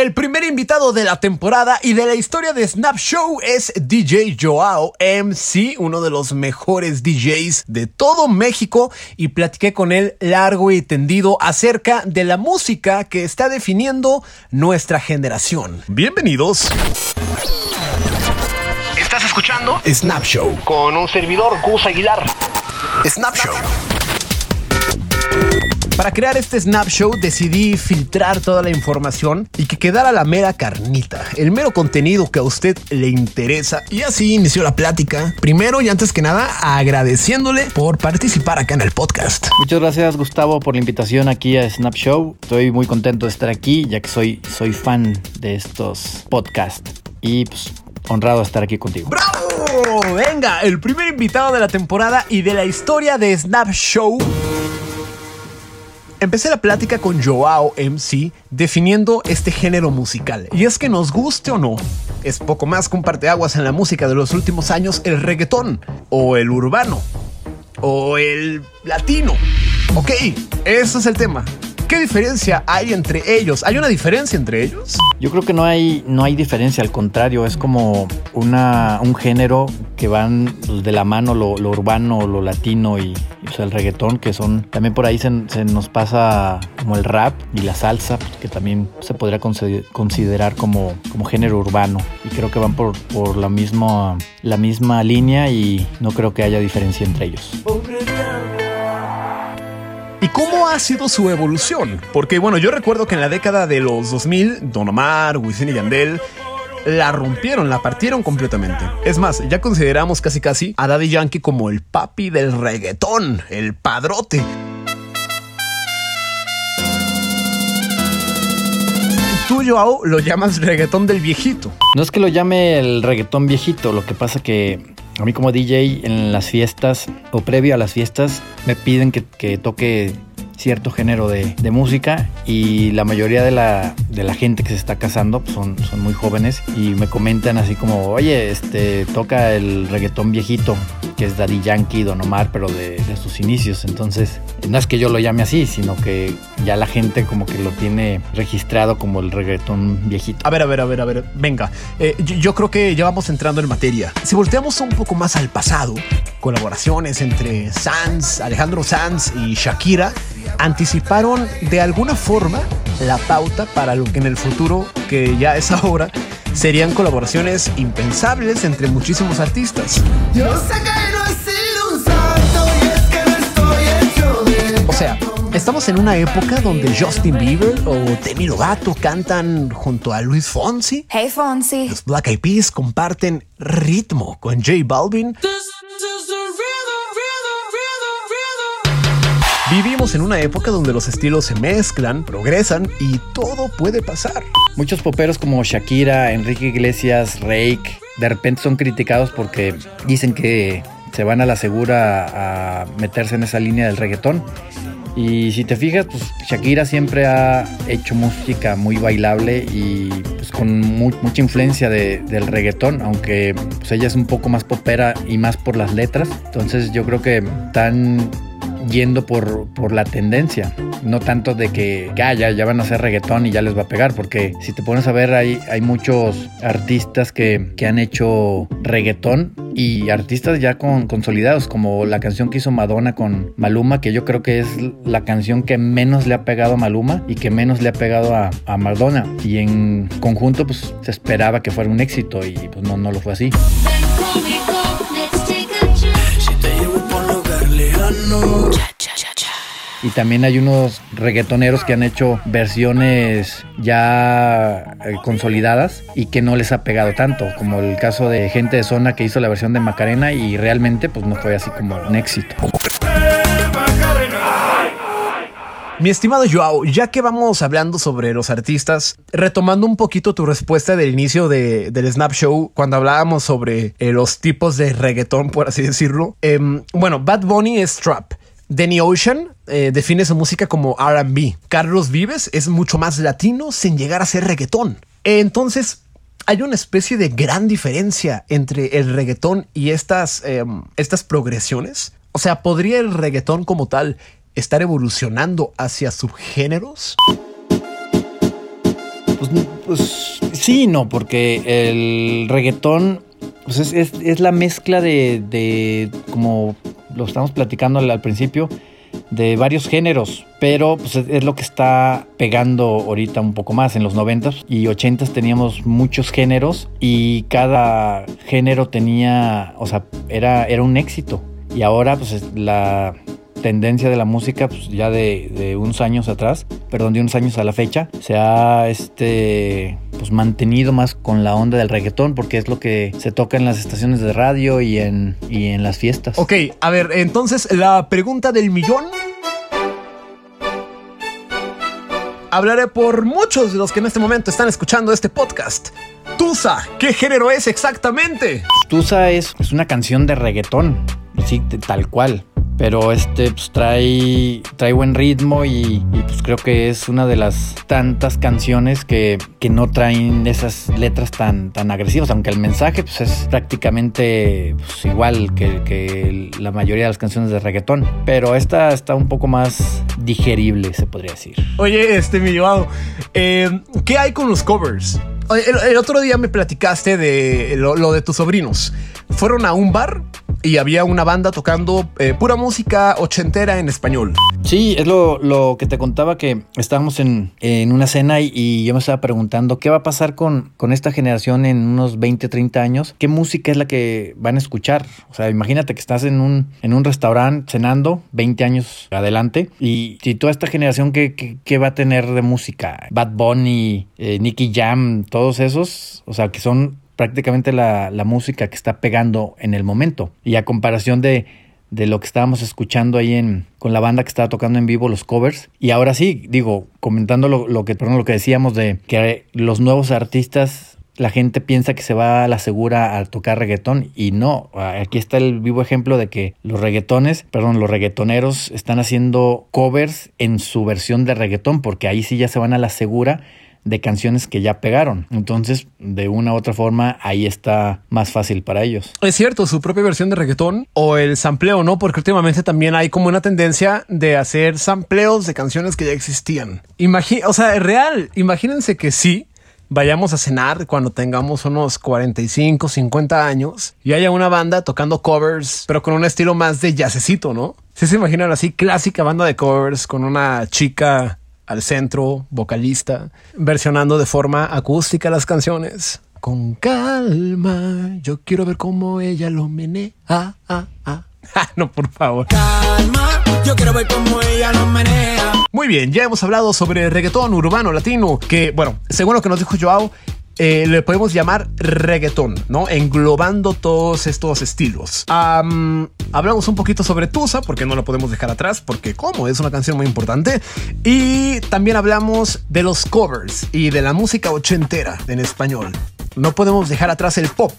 El primer invitado de la temporada y de la historia de Snap Show es DJ Joao MC, uno de los mejores DJs de todo México, y platiqué con él largo y tendido acerca de la música que está definiendo nuestra generación. Bienvenidos. Estás escuchando Snap Show con un servidor Gus Aguilar. Snap Show. Para crear este Snap Show decidí filtrar toda la información y que quedara la mera carnita, el mero contenido que a usted le interesa. Y así inició la plática. Primero y antes que nada, agradeciéndole por participar acá en el podcast. Muchas gracias Gustavo por la invitación aquí a Snap Show. Estoy muy contento de estar aquí ya que soy, soy fan de estos podcasts y pues honrado de estar aquí contigo. ¡Bravo! Venga, el primer invitado de la temporada y de la historia de Snap Show Empecé la plática con Joao MC definiendo este género musical. Y es que nos guste o no, es poco más que un parteaguas en la música de los últimos años el reggaetón, o el urbano, o el latino. Ok, ese es el tema. ¿Qué diferencia hay entre ellos? ¿Hay una diferencia entre ellos? Yo creo que no hay, no hay diferencia, al contrario, es como una, un género que van pues, de la mano lo, urbano, lo latino y, el reggaetón, que son, también por ahí se, nos pasa como el rap y la salsa, pues, que también se podría considerar como, como género urbano. Y creo que van por, por la, misma, la misma línea y no creo que haya diferencia entre ellos. ¿Y cómo ha sido su evolución? Porque bueno, yo recuerdo que en la década de los 2000, Don Omar, Wisin y Yandel la rompieron, la partieron completamente. Es más, ya consideramos casi casi a Daddy Yankee como el papi del reggaetón, el padrote. Tú, Joao, lo llamas reggaetón del viejito. No es que lo llame el reggaetón viejito, lo que pasa que a mí como DJ en las fiestas o previo a las fiestas me piden que, toque cierto género de, música y la mayoría de la, de la gente que se está casando pues, son, son muy jóvenes y me comentan así como, oye, este, toca el reggaetón viejito que es Daddy Yankee, Don Omar, pero de, sus inicios. Entonces, no es que yo lo llame así, sino que ya la gente como que lo tiene registrado como el reggaetón viejito. A ver, a ver, a ver, a ver, venga. Eh, yo, creo que ya vamos entrando en materia. Si volteamos un poco más al pasado, colaboraciones entre Sanz, Alejandro Sanz y Shakira anticiparon de alguna forma la pauta para lo que en el futuro, que ya es ahora, serían colaboraciones impensables entre muchísimos artistas. Yo sé que O sea, estamos en una época donde Justin Bieber o Demi Lovato cantan junto a Luis Fonsi. Hey Fonsi. Los Black Eyed Peas comparten ritmo con J Balvin. Vivimos en una época donde los estilos se mezclan, progresan y todo puede pasar. Muchos poperos como Shakira, Enrique Iglesias, Rake, de repente son criticados porque dicen que se van a la segura a meterse en esa línea del reggaetón. Y si te fijas, pues Shakira siempre ha hecho música muy bailable y pues, con mucha influencia del reggaetón, aunque pues, ella es un poco más popera y más por las letras. Entonces yo creo que están yendo por, por la tendencia, no tanto de que ah, ya, van a hacer reggaetón y ya les va a pegar, porque si te pones a ver hay, hay muchos artistas que, que han hecho reggaetón y artistas ya con, consolidados, como la canción que hizo Madonna con Maluma, que yo creo que es la canción que menos le ha pegado a Maluma y que menos le ha pegado a, a Madonna. Y en conjunto, pues se esperaba que fuera un éxito y pues no, no lo fue así. Y también hay unos reggaetoneros que han hecho versiones ya eh, consolidadas y que no les ha pegado tanto, como el caso de gente de zona que hizo la versión de Macarena y realmente pues no fue así como un éxito. Mi estimado Joao, ya que vamos hablando sobre los artistas, retomando un poquito tu respuesta del inicio de, del Snap Show, cuando hablábamos sobre eh, los tipos de reggaetón, por así decirlo. Em, bueno, Bad Bunny es trap. Danny Ocean eh, define su música como RB. Carlos Vives es mucho más latino sin llegar a ser reggaetón. Entonces, hay una especie de gran diferencia entre el reggaetón y estas, em, estas progresiones. O sea, ¿podría el reggaetón como tal estar evolucionando hacia subgéneros? Pues, pues sí, no, porque el reggaetón pues es, es, la mezcla de, de, como lo estamos platicando al, principio, de varios géneros, pero pues, es lo que está pegando ahorita un poco más. En los 90 y 80 teníamos muchos géneros y cada género tenía, o sea, era, era un éxito. Y ahora pues la tendencia de la música, pues ya de, de, unos años atrás, perdón, de unos años a la fecha, se ha este, pues mantenido más con la onda del reggaetón, porque es lo que se toca en las estaciones de radio y en, y en las fiestas. Ok, a ver, entonces la pregunta del millón. Hablaré por muchos de los que en este momento están escuchando este podcast. Tusa, ¿qué género es exactamente? Tusa es, es una canción de reggaetón, sí, tal cual pero este pues, trae, trae buen ritmo y, pues creo que es una de las tantas canciones que, que no traen esas letras tan, tan agresivas, aunque el mensaje pues, es prácticamente pues, igual que, que, la mayoría de las canciones de reggaetón, pero esta está un poco más digerible, se podría decir. Oye, este mi llevado, eh, ¿qué hay con los covers? El, otro día me platicaste de lo, lo de tus sobrinos. Fueron a un bar y había una banda tocando eh, pura música ochentera en español. Sí, es lo, lo que te contaba que estábamos en, en una cena y, yo me estaba preguntando qué va a pasar con, con esta generación en unos 20, 30 años. ¿Qué música es la que van a escuchar? O sea, imagínate que estás en un, en un restaurante cenando 20 años adelante y, y toda esta generación, ¿qué, qué, qué va a tener de música? Bad Bunny, eh, Nicky Jam, todos esos, o sea, que son prácticamente la, la, música que está pegando en el momento. Y a comparación de, de lo que estábamos escuchando ahí en, con la banda que estaba tocando en vivo, los covers. Y ahora sí, digo, comentando lo, lo que, perdón, lo que decíamos de que los nuevos artistas la gente piensa que se va a la segura a tocar reggaetón y no. Aquí está el vivo ejemplo de que los reggaetones, perdón, los reggaetoneros están haciendo covers en su versión de reggaetón porque ahí sí ya se van a la segura de canciones que ya pegaron. Entonces, de una u otra forma, ahí está más fácil para ellos. Es cierto, su propia versión de reggaetón o el sampleo, ¿no? Porque últimamente también hay como una tendencia de hacer sampleos de canciones que ya existían. O sea, real, imagínense que sí, vayamos a cenar cuando tengamos unos 45, 50 años y haya una banda tocando covers, pero con un estilo más de jazzecito, ¿no? Si se imaginan así, clásica banda de covers con una chica al centro, vocalista, versionando de forma acústica las canciones. Con calma, yo quiero ver cómo ella lo menea. Ah, ah, ah. no, por favor. Calma, yo quiero ver cómo ella lo menea. Muy bien, ya hemos hablado sobre reggaetón urbano latino, que, bueno, según lo que nos dijo Joao, eh, le podemos llamar reggaetón, ¿no? Englobando todos estos estilos. Hablamos un poquito sobre Tusa, porque no lo podemos dejar atrás, porque como es una canción muy importante. Y también hablamos de los covers y de la música ochentera en español. No podemos dejar atrás el pop.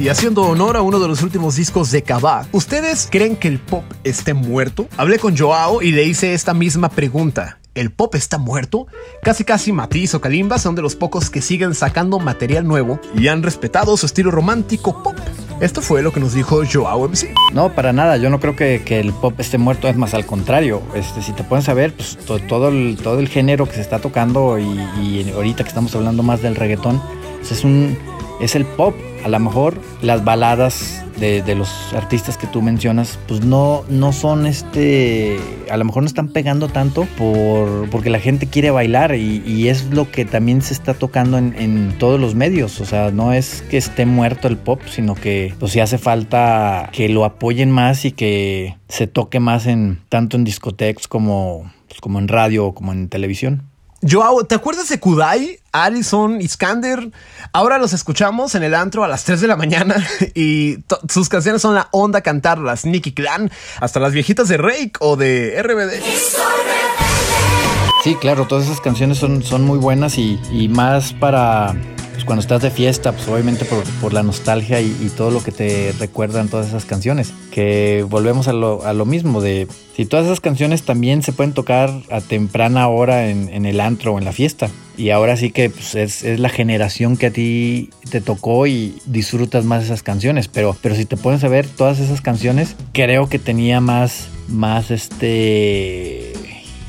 Y haciendo honor a uno de los últimos discos de Cabá, ¿ustedes creen que el pop esté muerto? Hablé con Joao y le hice esta misma pregunta. ¿El pop está muerto? Casi casi Matiz o Kalimba son de los pocos que siguen sacando material nuevo y han respetado su estilo romántico pop. Esto fue lo que nos dijo Joao MC. No, para nada. Yo no creo que, que el pop esté muerto. Es más, al contrario. Este, si te pueden saber, pues to, todo, el, todo el género que se está tocando y, y ahorita que estamos hablando más del reggaetón, pues es un es el pop. A lo mejor las baladas de, de, los artistas que tú mencionas, pues no, no son este. A lo mejor no están pegando tanto por, porque la gente quiere bailar y, es lo que también se está tocando en, en, todos los medios. O sea, no es que esté muerto el pop, sino que pues sí hace falta que lo apoyen más y que se toque más en tanto en discotecas como, pues, como en radio o como en televisión. Joao, ¿te acuerdas de Kudai, Alison, Iskander? Ahora los escuchamos en el antro a las 3 de la mañana y sus canciones son la onda cantarlas. Nicky Clan, hasta las viejitas de Rake o de RBD. Sí, claro, todas esas canciones son, son muy buenas y, y más para pues cuando estás de fiesta, pues obviamente por, por la nostalgia y, y, todo lo que te recuerdan todas esas canciones. Que volvemos a lo, a lo, mismo de si todas esas canciones también se pueden tocar a temprana hora en, en el antro o en la fiesta. Y ahora sí que pues, es, es, la generación que a ti te tocó y disfrutas más esas canciones. Pero, pero si te pones a ver todas esas canciones, creo que tenía más, más este...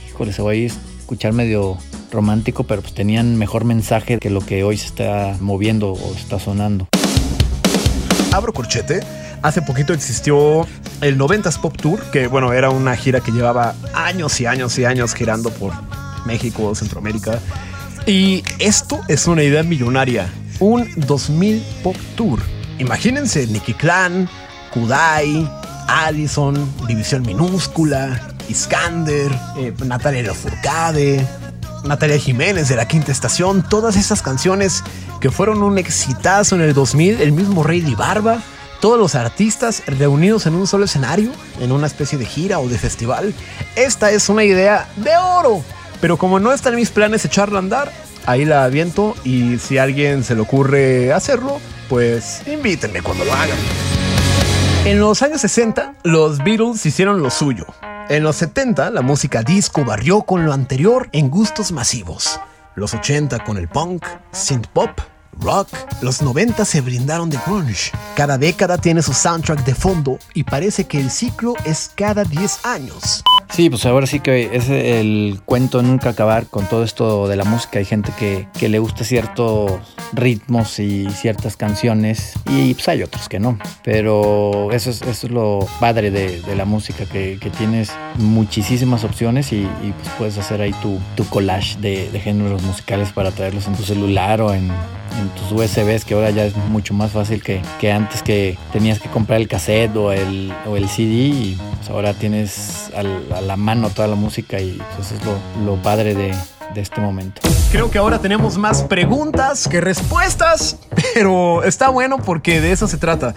Híjole, se va a escuchar medio romántico, pero pues tenían mejor mensaje que lo que hoy se está moviendo o está sonando. Abro corchete. Hace poquito existió el 90s Pop Tour, que bueno, era una gira que llevaba años y años y años girando por México, Centroamérica. Y esto es una idea millonaria. Un 2000 Pop Tour. Imagínense Nicky Clan, Kudai, Addison, División Minúscula, Iskander, eh, Natalia Lafourcade, Natalia Jiménez de la Quinta Estación, todas esas canciones que fueron un exitazo en el 2000, el mismo Rey de Barba, todos los artistas reunidos en un solo escenario, en una especie de gira o de festival. Esta es una idea de oro, pero como no está en mis planes echarla a andar, ahí la aviento y si a alguien se le ocurre hacerlo, pues invítenme cuando lo hagan. En los años 60, los Beatles hicieron lo suyo. En los 70, la música disco barrió con lo anterior en gustos masivos. Los 80 con el punk, synth pop, rock. Los 90 se brindaron de grunge. Cada década tiene su soundtrack de fondo y parece que el ciclo es cada 10 años. Sí, pues ahora sí que es el cuento nunca acabar con todo esto de la música. Hay gente que, que le gusta ciertos ritmos y ciertas canciones y pues hay otros que no. Pero eso es, eso es lo padre de, de la música, que, tienes muchísimas opciones y, pues puedes hacer ahí tu, tu collage de, géneros musicales para traerlos en tu celular o en, en tus USBs, que ahora ya es mucho más fácil que, que antes que tenías que comprar el cassette o el, o el CD y pues ahora tienes a la mano toda la música y pues es lo, padre de este momento. Creo que ahora tenemos más preguntas que respuestas, pero está bueno porque de eso se trata.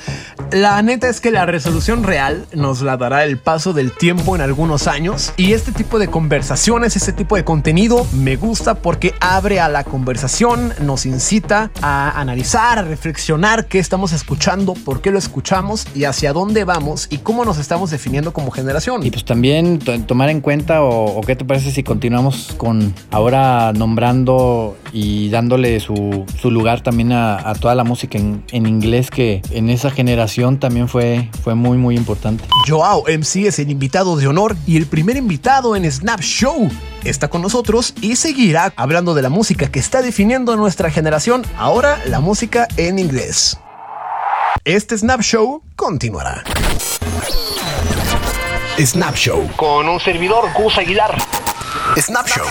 La neta es que la resolución real nos la dará el paso del tiempo en algunos años y este tipo de conversaciones, este tipo de contenido me gusta porque abre a la conversación, nos incita a analizar, a reflexionar qué estamos escuchando, por qué lo escuchamos y hacia dónde vamos y cómo nos estamos definiendo como generación. Y pues también tomar en cuenta o, o qué te parece si continuamos con ahora nombrando y dándole su, su lugar también a, a, toda la música en, en, inglés que en esa generación también fue, fue muy muy importante. Joao MC es el invitado de honor y el primer invitado en Snap Show. Está con nosotros y seguirá hablando de la música que está definiendo nuestra generación, ahora la música en inglés. Este Snap Show continuará. Snap Show. Con un servidor, Gus Aguilar. Snap Show.